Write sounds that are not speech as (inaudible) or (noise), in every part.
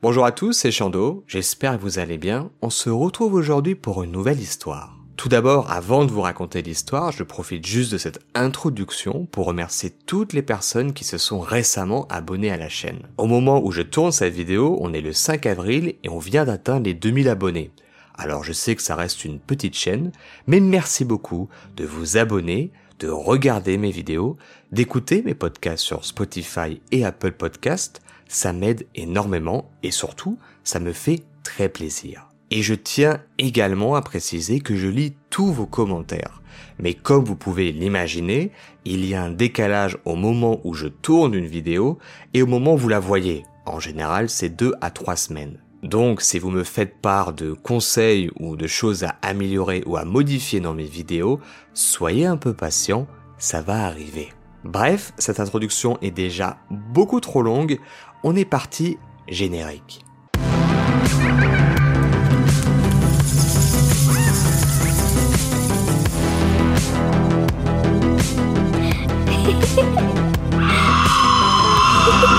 Bonjour à tous, c'est Chando, j'espère que vous allez bien. On se retrouve aujourd'hui pour une nouvelle histoire. Tout d'abord, avant de vous raconter l'histoire, je profite juste de cette introduction pour remercier toutes les personnes qui se sont récemment abonnées à la chaîne. Au moment où je tourne cette vidéo, on est le 5 avril et on vient d'atteindre les 2000 abonnés. Alors je sais que ça reste une petite chaîne, mais merci beaucoup de vous abonner, de regarder mes vidéos, d'écouter mes podcasts sur Spotify et Apple Podcasts. Ça m'aide énormément et surtout, ça me fait très plaisir. Et je tiens également à préciser que je lis tous vos commentaires. Mais comme vous pouvez l'imaginer, il y a un décalage au moment où je tourne une vidéo et au moment où vous la voyez. En général, c'est deux à trois semaines. Donc, si vous me faites part de conseils ou de choses à améliorer ou à modifier dans mes vidéos, soyez un peu patient, ça va arriver. Bref, cette introduction est déjà beaucoup trop longue, on est parti générique. (laughs)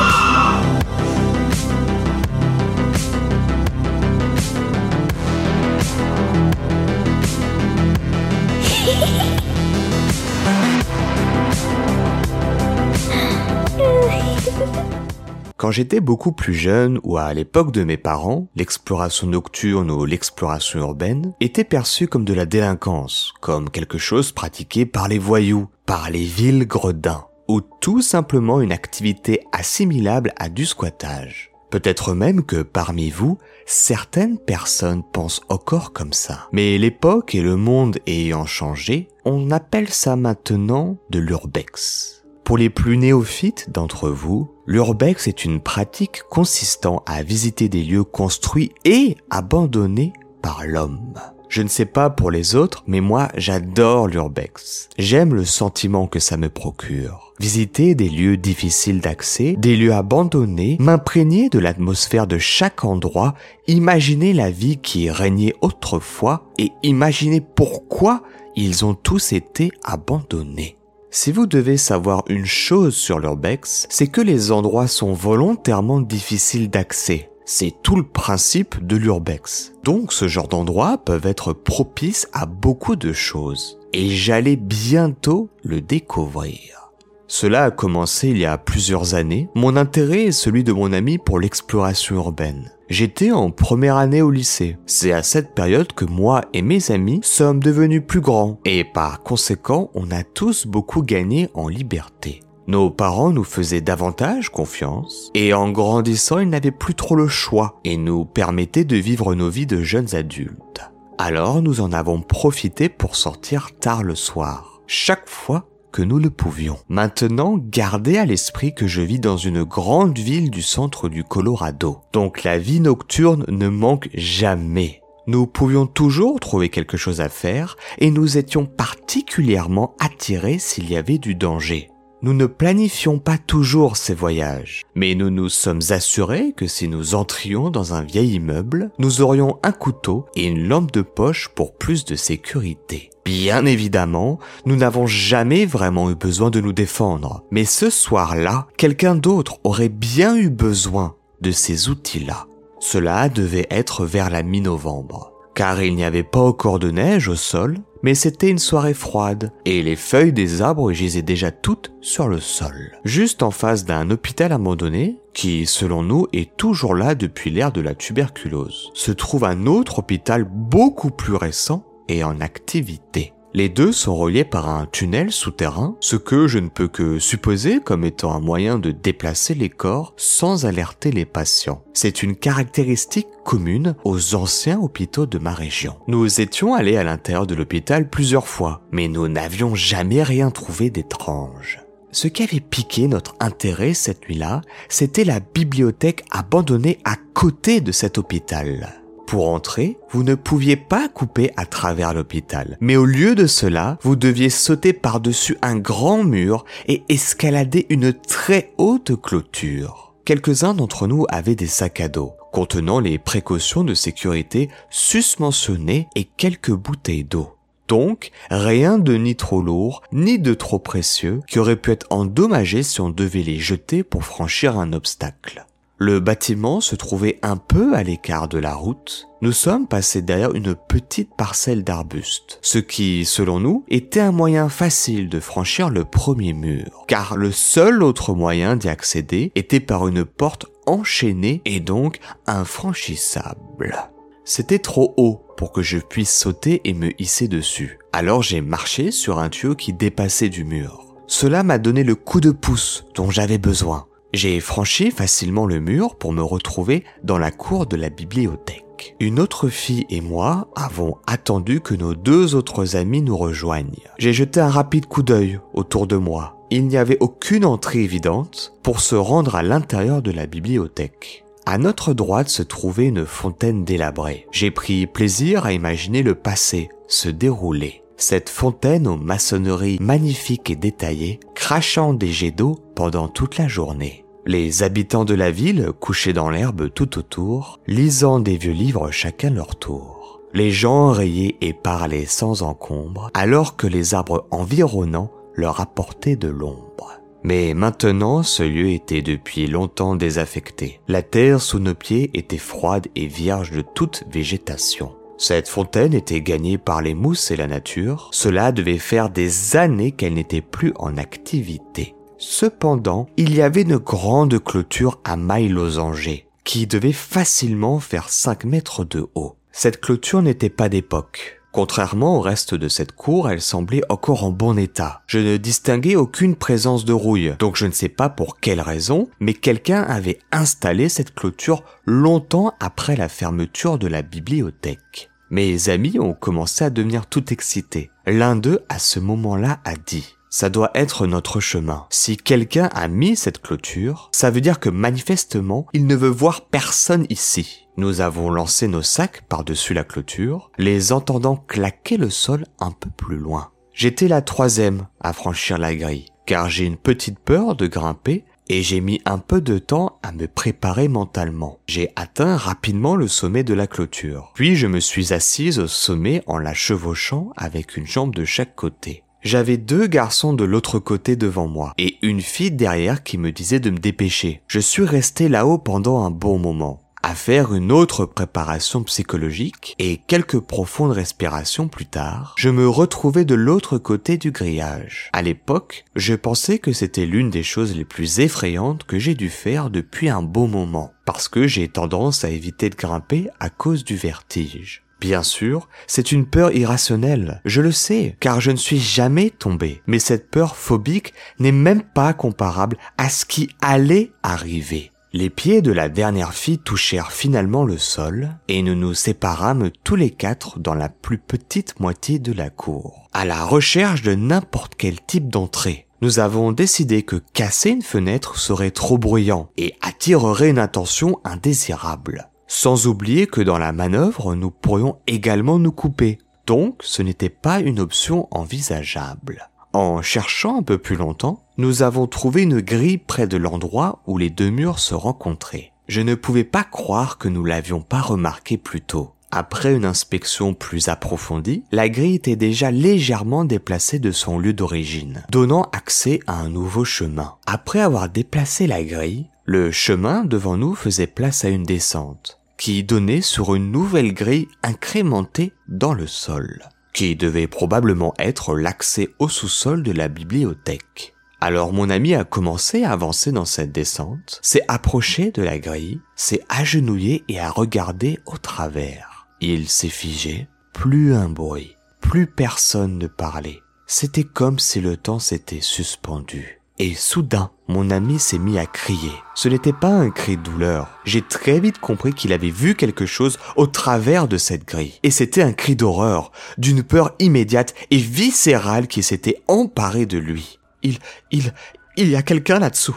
Quand j'étais beaucoup plus jeune ou à l'époque de mes parents, l'exploration nocturne ou l'exploration urbaine était perçue comme de la délinquance, comme quelque chose pratiqué par les voyous, par les villes gredins, ou tout simplement une activité assimilable à du squattage. Peut-être même que parmi vous, certaines personnes pensent encore comme ça. Mais l'époque et le monde ayant changé, on appelle ça maintenant de l'urbex. Pour les plus néophytes d'entre vous, l'urbex est une pratique consistant à visiter des lieux construits et abandonnés par l'homme. Je ne sais pas pour les autres, mais moi j'adore l'urbex. J'aime le sentiment que ça me procure. Visiter des lieux difficiles d'accès, des lieux abandonnés, m'imprégner de l'atmosphère de chaque endroit, imaginer la vie qui régnait autrefois et imaginer pourquoi ils ont tous été abandonnés. Si vous devez savoir une chose sur l'urbex, c'est que les endroits sont volontairement difficiles d'accès. C'est tout le principe de l'urbex. Donc ce genre d'endroits peuvent être propices à beaucoup de choses. Et j'allais bientôt le découvrir. Cela a commencé il y a plusieurs années. Mon intérêt est celui de mon ami pour l'exploration urbaine. J'étais en première année au lycée. C'est à cette période que moi et mes amis sommes devenus plus grands et par conséquent on a tous beaucoup gagné en liberté. Nos parents nous faisaient davantage confiance et en grandissant ils n'avaient plus trop le choix et nous permettaient de vivre nos vies de jeunes adultes. Alors nous en avons profité pour sortir tard le soir. Chaque fois que nous le pouvions. Maintenant, gardez à l'esprit que je vis dans une grande ville du centre du Colorado. Donc la vie nocturne ne manque jamais. Nous pouvions toujours trouver quelque chose à faire et nous étions particulièrement attirés s'il y avait du danger. Nous ne planifions pas toujours ces voyages, mais nous nous sommes assurés que si nous entrions dans un vieil immeuble, nous aurions un couteau et une lampe de poche pour plus de sécurité. Bien évidemment, nous n'avons jamais vraiment eu besoin de nous défendre, mais ce soir-là, quelqu'un d'autre aurait bien eu besoin de ces outils-là. Cela devait être vers la mi-novembre, car il n'y avait pas encore de neige au sol, mais c'était une soirée froide et les feuilles des arbres gisaient déjà toutes sur le sol. Juste en face d'un hôpital abandonné, qui selon nous est toujours là depuis l'ère de la tuberculose, se trouve un autre hôpital beaucoup plus récent et en activité. Les deux sont reliés par un tunnel souterrain, ce que je ne peux que supposer comme étant un moyen de déplacer les corps sans alerter les patients. C'est une caractéristique commune aux anciens hôpitaux de ma région. Nous étions allés à l'intérieur de l'hôpital plusieurs fois, mais nous n'avions jamais rien trouvé d'étrange. Ce qui avait piqué notre intérêt cette nuit-là, c'était la bibliothèque abandonnée à côté de cet hôpital. Pour entrer, vous ne pouviez pas couper à travers l'hôpital, mais au lieu de cela, vous deviez sauter par-dessus un grand mur et escalader une très haute clôture. Quelques-uns d'entre nous avaient des sacs à dos contenant les précautions de sécurité susmentionnées et quelques bouteilles d'eau. Donc, rien de ni trop lourd, ni de trop précieux qui aurait pu être endommagé si on devait les jeter pour franchir un obstacle. Le bâtiment se trouvait un peu à l'écart de la route. Nous sommes passés derrière une petite parcelle d'arbustes, ce qui, selon nous, était un moyen facile de franchir le premier mur, car le seul autre moyen d'y accéder était par une porte enchaînée et donc infranchissable. C'était trop haut pour que je puisse sauter et me hisser dessus. Alors j'ai marché sur un tuyau qui dépassait du mur. Cela m'a donné le coup de pouce dont j'avais besoin. J'ai franchi facilement le mur pour me retrouver dans la cour de la bibliothèque. Une autre fille et moi avons attendu que nos deux autres amis nous rejoignent. J'ai jeté un rapide coup d'œil autour de moi. Il n'y avait aucune entrée évidente pour se rendre à l'intérieur de la bibliothèque. À notre droite se trouvait une fontaine délabrée. J'ai pris plaisir à imaginer le passé se dérouler cette fontaine aux maçonneries magnifiques et détaillées, crachant des jets d'eau pendant toute la journée. Les habitants de la ville, couchés dans l'herbe tout autour, lisant des vieux livres chacun leur tour. Les gens rayaient et parlaient sans encombre, alors que les arbres environnants leur apportaient de l'ombre. Mais maintenant, ce lieu était depuis longtemps désaffecté. La terre sous nos pieds était froide et vierge de toute végétation. Cette fontaine était gagnée par les mousses et la nature. Cela devait faire des années qu'elle n'était plus en activité. Cependant, il y avait une grande clôture à mailles losangées qui devait facilement faire 5 mètres de haut. Cette clôture n'était pas d'époque. Contrairement au reste de cette cour, elle semblait encore en bon état. Je ne distinguais aucune présence de rouille, donc je ne sais pas pour quelle raison, mais quelqu'un avait installé cette clôture longtemps après la fermeture de la bibliothèque. Mes amis ont commencé à devenir tout excités. L'un d'eux, à ce moment-là, a dit ça doit être notre chemin. Si quelqu'un a mis cette clôture, ça veut dire que manifestement, il ne veut voir personne ici. Nous avons lancé nos sacs par-dessus la clôture, les entendant claquer le sol un peu plus loin. J'étais la troisième à franchir la grille, car j'ai une petite peur de grimper et j'ai mis un peu de temps à me préparer mentalement. J'ai atteint rapidement le sommet de la clôture. Puis je me suis assise au sommet en la chevauchant avec une jambe de chaque côté. J'avais deux garçons de l'autre côté devant moi et une fille derrière qui me disait de me dépêcher. Je suis resté là-haut pendant un bon moment à faire une autre préparation psychologique et quelques profondes respirations plus tard, je me retrouvais de l'autre côté du grillage. À l'époque, je pensais que c'était l'une des choses les plus effrayantes que j'ai dû faire depuis un beau moment, parce que j'ai tendance à éviter de grimper à cause du vertige. Bien sûr, c'est une peur irrationnelle, je le sais, car je ne suis jamais tombé. Mais cette peur phobique n'est même pas comparable à ce qui allait arriver. Les pieds de la dernière fille touchèrent finalement le sol et nous nous séparâmes tous les quatre dans la plus petite moitié de la cour, à la recherche de n'importe quel type d'entrée. Nous avons décidé que casser une fenêtre serait trop bruyant et attirerait une attention indésirable. Sans oublier que dans la manœuvre, nous pourrions également nous couper. Donc, ce n'était pas une option envisageable. En cherchant un peu plus longtemps, nous avons trouvé une grille près de l'endroit où les deux murs se rencontraient. Je ne pouvais pas croire que nous l'avions pas remarqué plus tôt. Après une inspection plus approfondie, la grille était déjà légèrement déplacée de son lieu d'origine, donnant accès à un nouveau chemin. Après avoir déplacé la grille, le chemin devant nous faisait place à une descente, qui donnait sur une nouvelle grille incrémentée dans le sol qui devait probablement être l'accès au sous-sol de la bibliothèque. Alors mon ami a commencé à avancer dans cette descente, s'est approché de la grille, s'est agenouillé et a regardé au travers. Il s'est figé, plus un bruit, plus personne ne parlait. C'était comme si le temps s'était suspendu. Et soudain, mon ami s'est mis à crier. Ce n'était pas un cri de douleur. J'ai très vite compris qu'il avait vu quelque chose au travers de cette grille. Et c'était un cri d'horreur, d'une peur immédiate et viscérale qui s'était emparée de lui. Il, il, il y a quelqu'un là-dessous.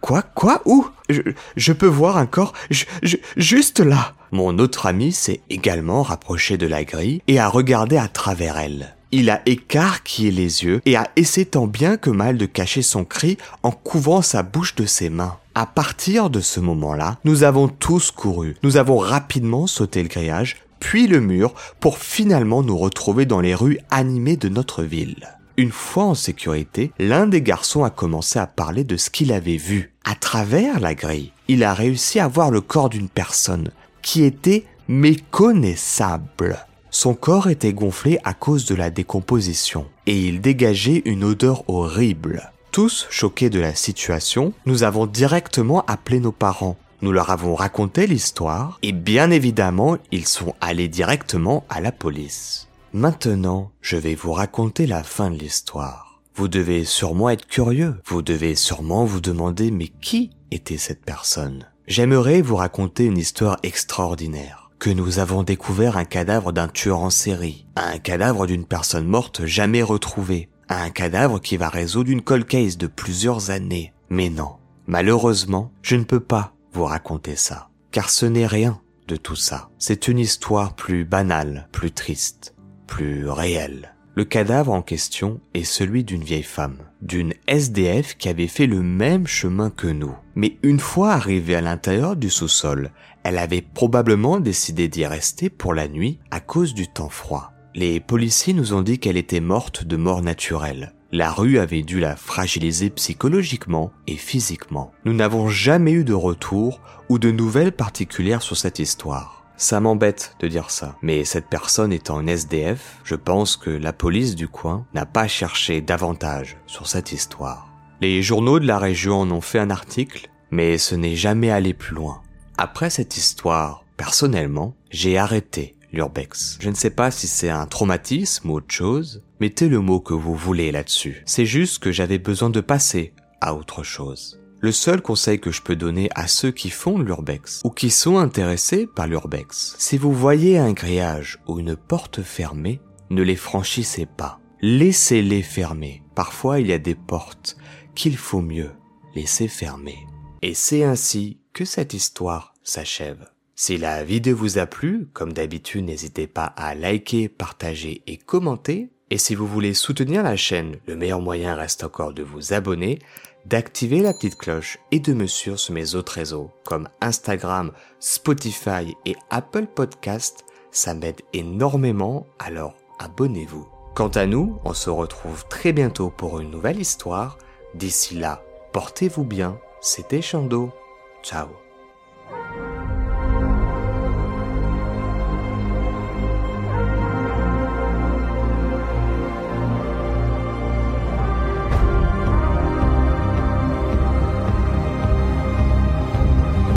Quoi Quoi Où? Je, je, peux voir un corps je, juste là. Mon autre ami s'est également rapproché de la grille et a regardé à travers elle. Il a écarquillé les yeux et a essayé tant bien que mal de cacher son cri en couvrant sa bouche de ses mains. À partir de ce moment-là, nous avons tous couru. Nous avons rapidement sauté le grillage, puis le mur, pour finalement nous retrouver dans les rues animées de notre ville. Une fois en sécurité, l'un des garçons a commencé à parler de ce qu'il avait vu à travers la grille. il a réussi à voir le corps d'une personne qui était méconnaissable. Son corps était gonflé à cause de la décomposition et il dégageait une odeur horrible. Tous choqués de la situation, nous avons directement appelé nos parents. Nous leur avons raconté l'histoire et bien évidemment, ils sont allés directement à la police. Maintenant, je vais vous raconter la fin de l'histoire. Vous devez sûrement être curieux. Vous devez sûrement vous demander mais qui était cette personne? J'aimerais vous raconter une histoire extraordinaire. Que nous avons découvert un cadavre d'un tueur en série, un cadavre d'une personne morte jamais retrouvée, un cadavre qui va résoudre une cold case de plusieurs années. Mais non, malheureusement, je ne peux pas vous raconter ça, car ce n'est rien de tout ça. C'est une histoire plus banale, plus triste, plus réelle. Le cadavre en question est celui d'une vieille femme, d'une SDF qui avait fait le même chemin que nous. Mais une fois arrivée à l'intérieur du sous-sol, elle avait probablement décidé d'y rester pour la nuit à cause du temps froid. Les policiers nous ont dit qu'elle était morte de mort naturelle. La rue avait dû la fragiliser psychologiquement et physiquement. Nous n'avons jamais eu de retour ou de nouvelles particulières sur cette histoire. Ça m'embête de dire ça, mais cette personne étant une SDF, je pense que la police du coin n'a pas cherché davantage sur cette histoire. Les journaux de la région en ont fait un article, mais ce n'est jamais allé plus loin. Après cette histoire, personnellement, j'ai arrêté l'urbex. Je ne sais pas si c'est un traumatisme ou autre chose, mettez le mot que vous voulez là-dessus. C'est juste que j'avais besoin de passer à autre chose. Le seul conseil que je peux donner à ceux qui font l'urbex ou qui sont intéressés par l'urbex, si vous voyez un grillage ou une porte fermée, ne les franchissez pas. Laissez-les fermer. Parfois, il y a des portes qu'il faut mieux laisser fermer. Et c'est ainsi que cette histoire s'achève. Si la vidéo vous a plu, comme d'habitude, n'hésitez pas à liker, partager et commenter. Et si vous voulez soutenir la chaîne, le meilleur moyen reste encore de vous abonner d'activer la petite cloche et de me suivre sur mes autres réseaux comme Instagram, Spotify et Apple Podcast. Ça m'aide énormément, alors abonnez-vous. Quant à nous, on se retrouve très bientôt pour une nouvelle histoire. D'ici là, portez-vous bien. C'était Chando. Ciao.